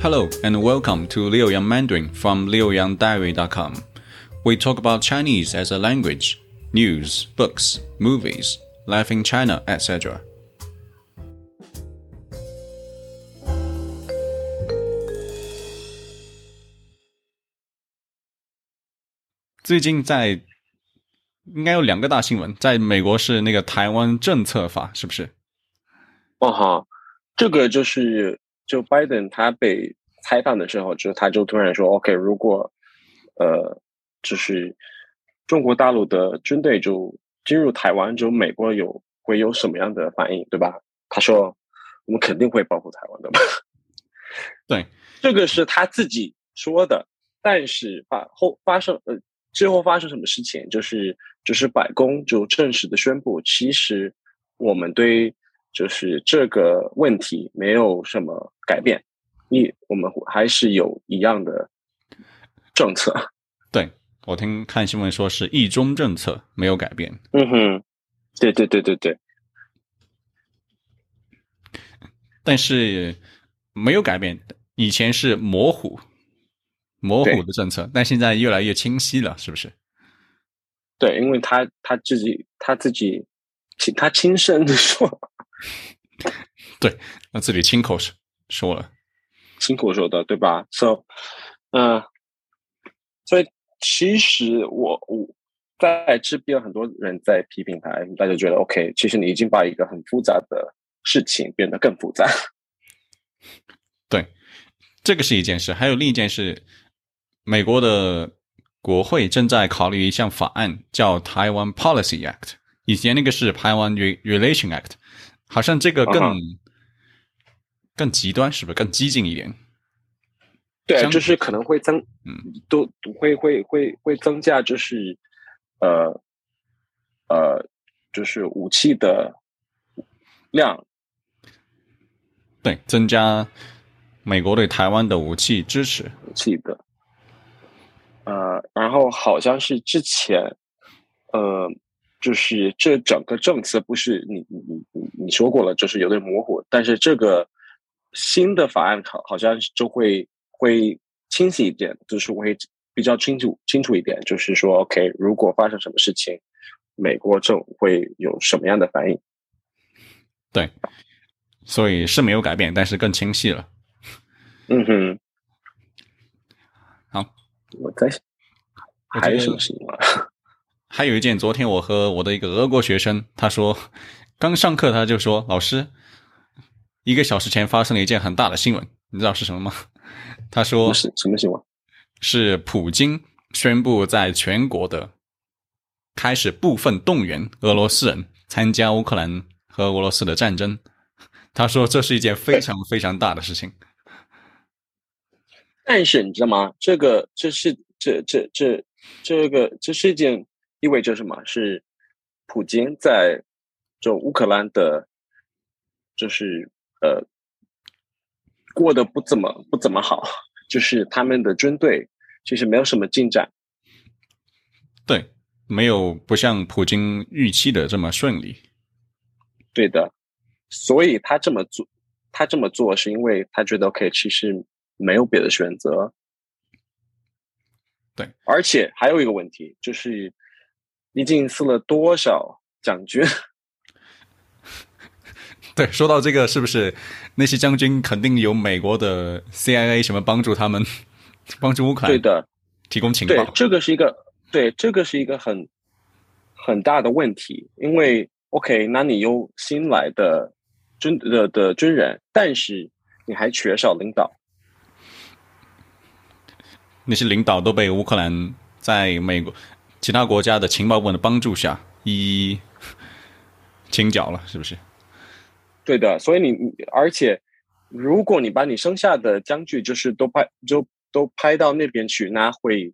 Hello and welcome to Liu Yang Mandarin from liuyangdiary.com. We talk about Chinese as a language, news, books, movies, life in China, etc. 最近在应该有两个大新闻，在美国是那个台湾政策法，是不是？哦哈，这个就是 就拜登他被采访的时候，就他就突然说，OK，如果呃，就是中国大陆的军队就进入台湾，就美国有会有什么样的反应，对吧？他说，我们肯定会保护台湾的嘛。对，这个是他自己说的，但是发后发生呃。最后发生什么事情？就是就是白宫就正式的宣布，其实我们对就是这个问题没有什么改变，一我们还是有一样的政策。对我听看新闻说是一中政策没有改变。嗯哼，对对对对对。但是没有改变，以前是模糊。模糊的政策，但现在越来越清晰了，是不是？对，因为他他自己他自己亲他亲身的说，对，那自己亲口说说了，亲口说的，对吧？So，嗯，所以其实我我在这边很多人在批评他，大家觉得 OK，其实你已经把一个很复杂的事情变得更复杂。对，这个是一件事，还有另一件事。美国的国会正在考虑一项法案，叫台湾 Policy Act。以前那个是台湾 Relation Act，好像这个更更极端，是不是更激进一点？对，就是可能会增，嗯，都会会会会增加，就是呃呃，就是武器的量。对，增加美国对台湾的武器支持，武器的。呃，然后好像是之前，呃，就是这整个政策不是你你你你说过了，就是有点模糊。但是这个新的法案好好像就会会清晰一点，就是会比较清楚清楚一点，就是说，OK，如果发生什么事情，美国政府会有什么样的反应？对，所以是没有改变，但是更清晰了。嗯哼。好我在想，还有什么事情吗？还有一件，昨天我和我的一个俄国学生，他说刚上课，他就说老师，一个小时前发生了一件很大的新闻，你知道是什么吗？他说是什么新闻？是普京宣布在全国的开始部分动员俄罗斯人参加乌克兰和俄罗斯的战争。他说这是一件非常非常大的事情。但是你知道吗？这个这是这这这这个这是一件意味着什么？是普京在就乌克兰的，就是呃过得不怎么不怎么好，就是他们的军队其实没有什么进展。对，没有不像普京预期的这么顺利。对的，所以他这么做，他这么做是因为他觉得 OK，其实。没有别的选择，对，而且还有一个问题，就是已经死了多少将军？对，说到这个，是不是那些将军肯定有美国的 CIA 什么帮助他们，帮助乌克兰？对的，提供情报。这个是一个，对，这个是一个很很大的问题，因为 OK，那你有新来的军的的军人，但是你还缺少领导。那些领导都被乌克兰在美国其他国家的情报部门的帮助下一一 清剿了，是不是？对的，所以你而且如果你把你剩下的将军就是都派就都派到那边去，那会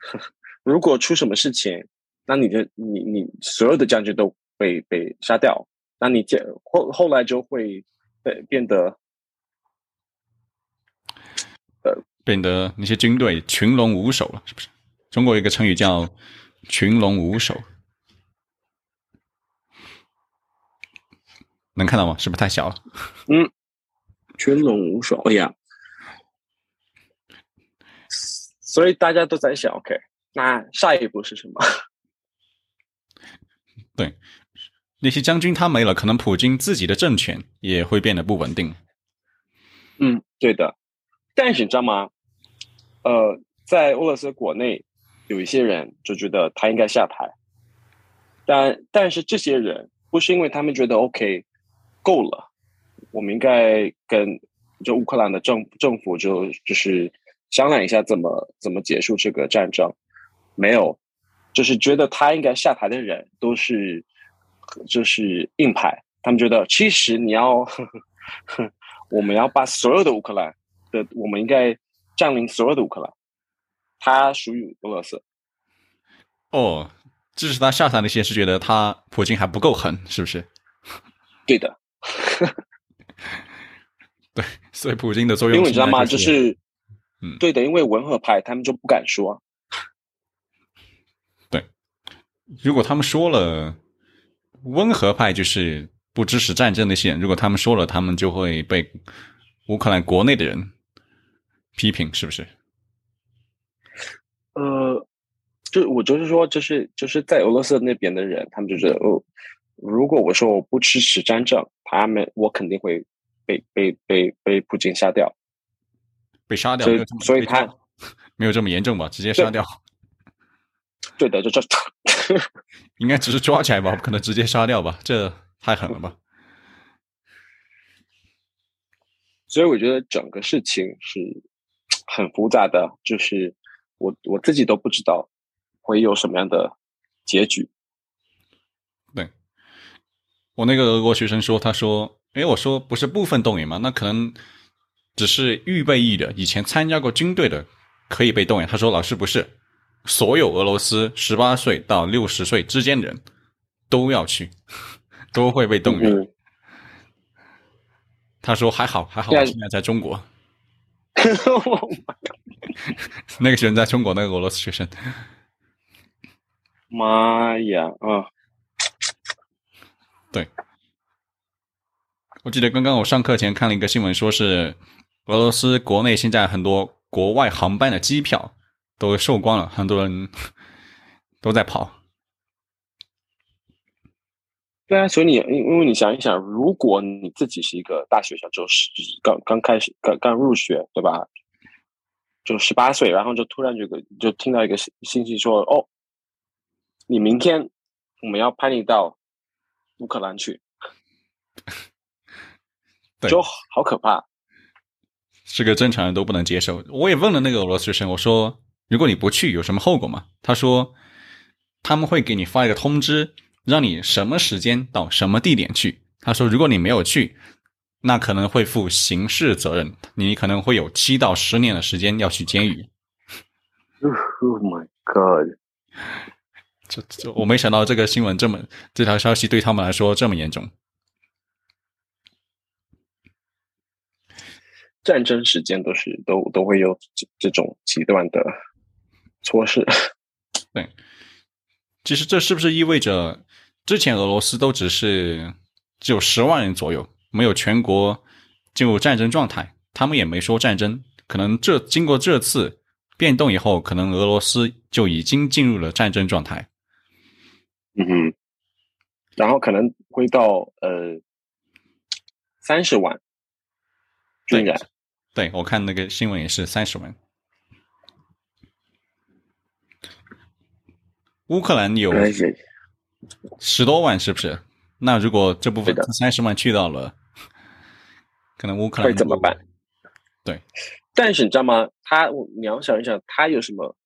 如果出什么事情，那你的你你所有的将军都被被杀掉，那你这后后来就会变变得呃。变得那些军队群龙无首了，是不是？中国有一个成语叫“群龙无首”，能看到吗？是不是太小了？嗯，群龙无首。哎呀，所以大家都在想，OK，那下一步是什么？对，那些将军他没了，可能普京自己的政权也会变得不稳定。嗯，对的。但是你知道吗？呃，在俄罗斯国内，有一些人就觉得他应该下台，但但是这些人不是因为他们觉得 OK 够了，我们应该跟就乌克兰的政政府就就是商量一下怎么怎么结束这个战争，没有，就是觉得他应该下台的人都是就是硬派，他们觉得其实你要 我们要把所有的乌克兰的，我们应该占领所有的乌克兰，它属于俄罗斯。哦，支持他下台那些是觉得他普京还不够狠，是不是？对的。对，所以普京的作用，因为你知道吗？就是，嗯，对的，因为文和派他们就不敢说。对，如果他们说了，温和派就是不支持战争那些人，如果他们说了，他们就会被乌克兰国内的人批评，是不是？呃，就我就是说，就是就是在俄罗斯那边的人，他们就觉得，哦，如果我说我不支持战争，他们我肯定会。被被被被普京杀掉，被杀掉，所以所以他没有这么严重吧？直接杀掉？对的，就这 应该只是抓起来吧，不可能直接杀掉吧？这太狠了吧？所以我觉得整个事情是很复杂的，就是我我自己都不知道会有什么样的结局。对，我那个俄国学生说，他说。哎，我说不是部分动员吗？那可能只是预备役的，以前参加过军队的可以被动员。他说：“老师不是，所有俄罗斯十八岁到六十岁之间的人都要去，都会被动员。”他说：“还好，还好，我现在在中国。” 那个学生在中国，那个俄罗斯学生。妈呀！啊，对。我记得刚刚我上课前看了一个新闻，说是俄罗斯国内现在很多国外航班的机票都售光了，很多人 都在跑。对啊，所以你因为你想一想，如果你自己是一个大学生，就是刚刚开始刚刚入学，对吧？就十八岁，然后就突然就个就听到一个信信息说，哦，你明天我们要派你到乌克兰去。就好可怕，是个正常人都不能接受。我也问了那个俄罗斯学生，我说：“如果你不去，有什么后果吗？”他说：“他们会给你发一个通知，让你什么时间到什么地点去。”他说：“如果你没有去，那可能会负刑事责任，你可能会有七到十年的时间要去监狱。”Oh my god！这这，我没想到这个新闻这么，这条消息对他们来说这么严重。战争时间都是都都会有这这种极端的措施。对，其实这是不是意味着之前俄罗斯都只是只有十万人左右，没有全国进入战争状态，他们也没说战争。可能这经过这次变动以后，可能俄罗斯就已经进入了战争状态。嗯哼，然后可能会到呃三十万。军人，对我看那个新闻也是三十万。乌克兰有十多万，是不是？那如果这部分三十万去到了，可能乌克兰会怎么办？对，但是你知道吗？他，你要想一想，他有什么？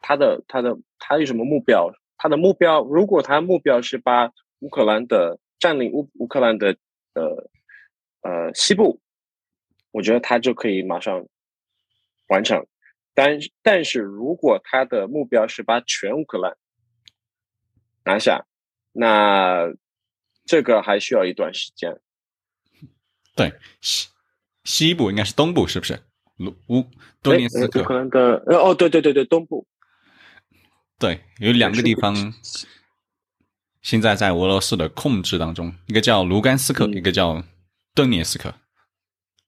他的他的他有什么目标？他的目标，如果他目标是把乌克兰的占领乌乌克兰的呃呃西部。我觉得他就可以马上完成，但但是如果他的目标是把全乌克兰拿下，那这个还需要一段时间。对，西西部应该是东部，是不是？乌乌多涅斯克乌克兰的哦，对对对对，东部。对，有两个地方现在在俄罗斯的控制当中，一个叫卢甘斯克，一个叫顿涅斯克。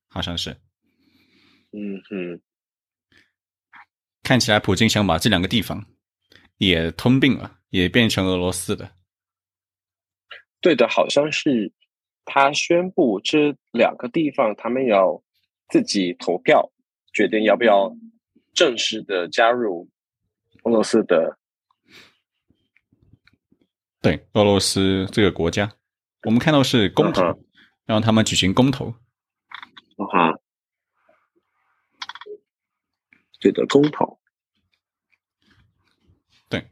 好像是，嗯哼，看起来普京想把这两个地方也吞并了，也变成俄罗斯的。对的，好像是他宣布这两个地方，他们要自己投票决定要不要正式的加入俄罗斯的。对，俄罗斯这个国家，我们看到是公投，让他们举行公投。啊，对的，公投。对，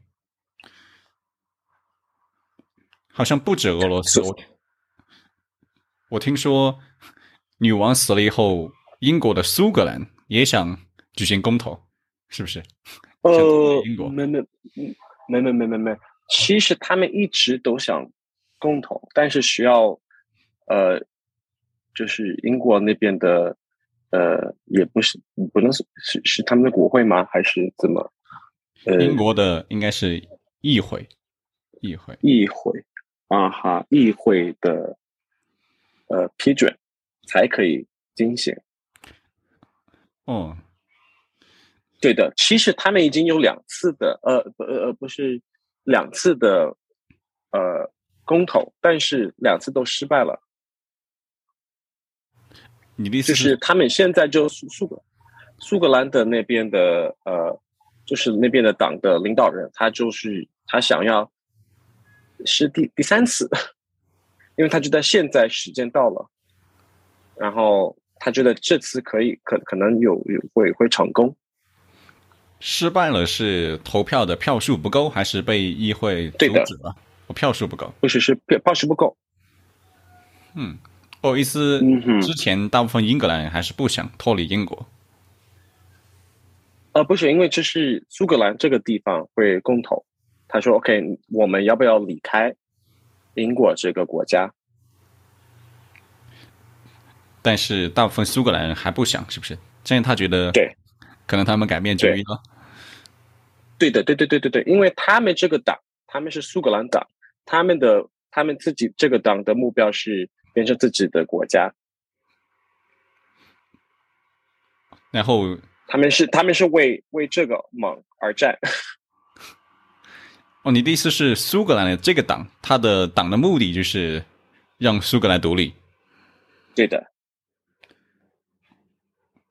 好像不止俄罗斯。我我听说，女王死了以后，英国的苏格兰也想举行公投，是不是？呃，英国没没没没没没没，其实他们一直都想共同，但是需要呃。就是英国那边的，呃，也不是不能是是是他们的国会吗？还是怎么？呃，英国的应该是议会，议会，议会啊哈，议会的呃批准才可以进行。哦，对的，其实他们已经有两次的，呃不呃不是两次的呃公投，但是两次都失败了。你的意思就是他们现在就苏苏格苏格兰的那边的呃，就是那边的党的领导人，他就是他想要是第第三次，因为他觉得现在时间到了，然后他觉得这次可以可可能有有会会成功。失败了是投票的票数不够，还是被议会阻止了？我票数不够，不是是票票数不够。嗯。不好意思，之前大部分英格兰人还是不想脱离英国。呃，不是，因为这是苏格兰这个地方会公投，他说：“OK，我们要不要离开英国这个国家？”但是大部分苏格兰人还不想，是不是？这样他觉得对，可能他们改变主意了。对的，对对对对对，因为他们这个党，他们是苏格兰党，他们的他们自己这个党的目标是。变成自己的国家，然后他们是他们是为为这个梦而战。哦，你的意思是苏格兰的这个党，他的党的目的就是让苏格兰独立？对的，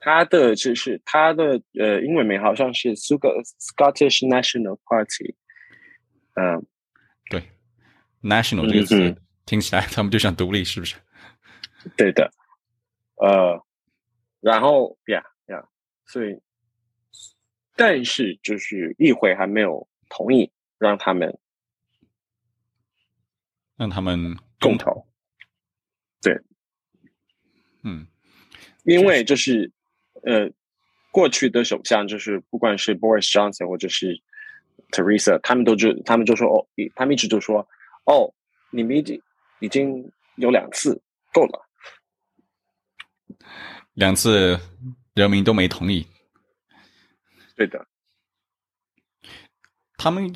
他的就是他的呃英文名好像是苏格 Scottish National Party。嗯，对，National 这个词。听起来他们就想独立，是不是？对的，呃，然后呀呀，所以，但是就是议会还没有同意让他们让他们共投。对，嗯，因为就是呃，过去的首相就是不管是 Boris Johnson 或者是 Teresa，他们都就他们就说哦，他们一直就说哦，你们已经。已经有两次够了，两次人民都没同意。对的，他们，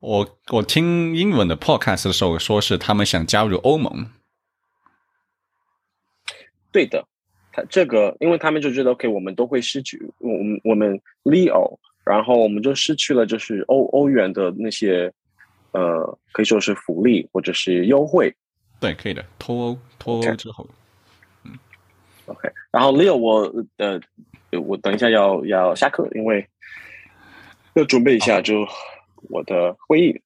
我我听英文的 podcast 的时候，说是他们想加入欧盟。对的，他这个，因为他们就觉得，OK，我们都会失去，我们我们 Leo，然后我们就失去了，就是欧欧元的那些。呃，可以说是福利或者是优惠，对，可以的。脱欧，脱欧之后，嗯，OK。然后 Leo，我呃，我等一下要要下课，因为要准备一下就我的会议。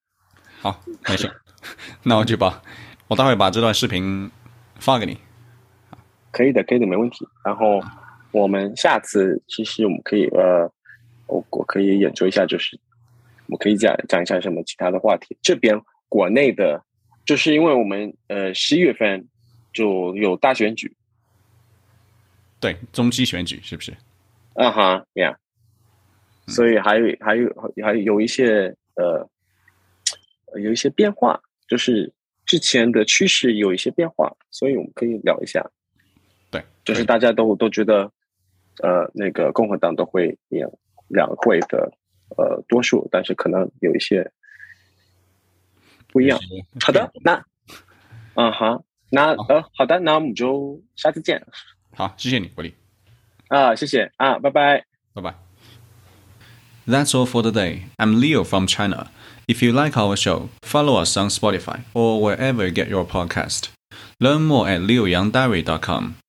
好，没事。那我就把，我待会把这段视频发给你。可以的，可以的，没问题。然后我们下次其实我们可以呃，我我可以研究一下，就是。我们可以讲讲一下什么其他的话题。这边国内的，就是因为我们呃十一月份就有大选举，对中期选举是不是？啊哈，Yeah，所以还有还有还有一些呃有一些变化，就是之前的趋势有一些变化，所以我们可以聊一下。对，就是大家都都觉得呃那个共和党都会赢两会的。呃，多数，但是可能有一些不一样。好的，那，嗯，好，那呃，好的，那我们就下次见。好，谢谢你，国立。啊，谢谢啊，拜拜，拜拜。That's all for today. I'm Leo from China. If you like our show, follow us on Spotify or wherever you get your podcast. Learn more at leoyangdiary.com.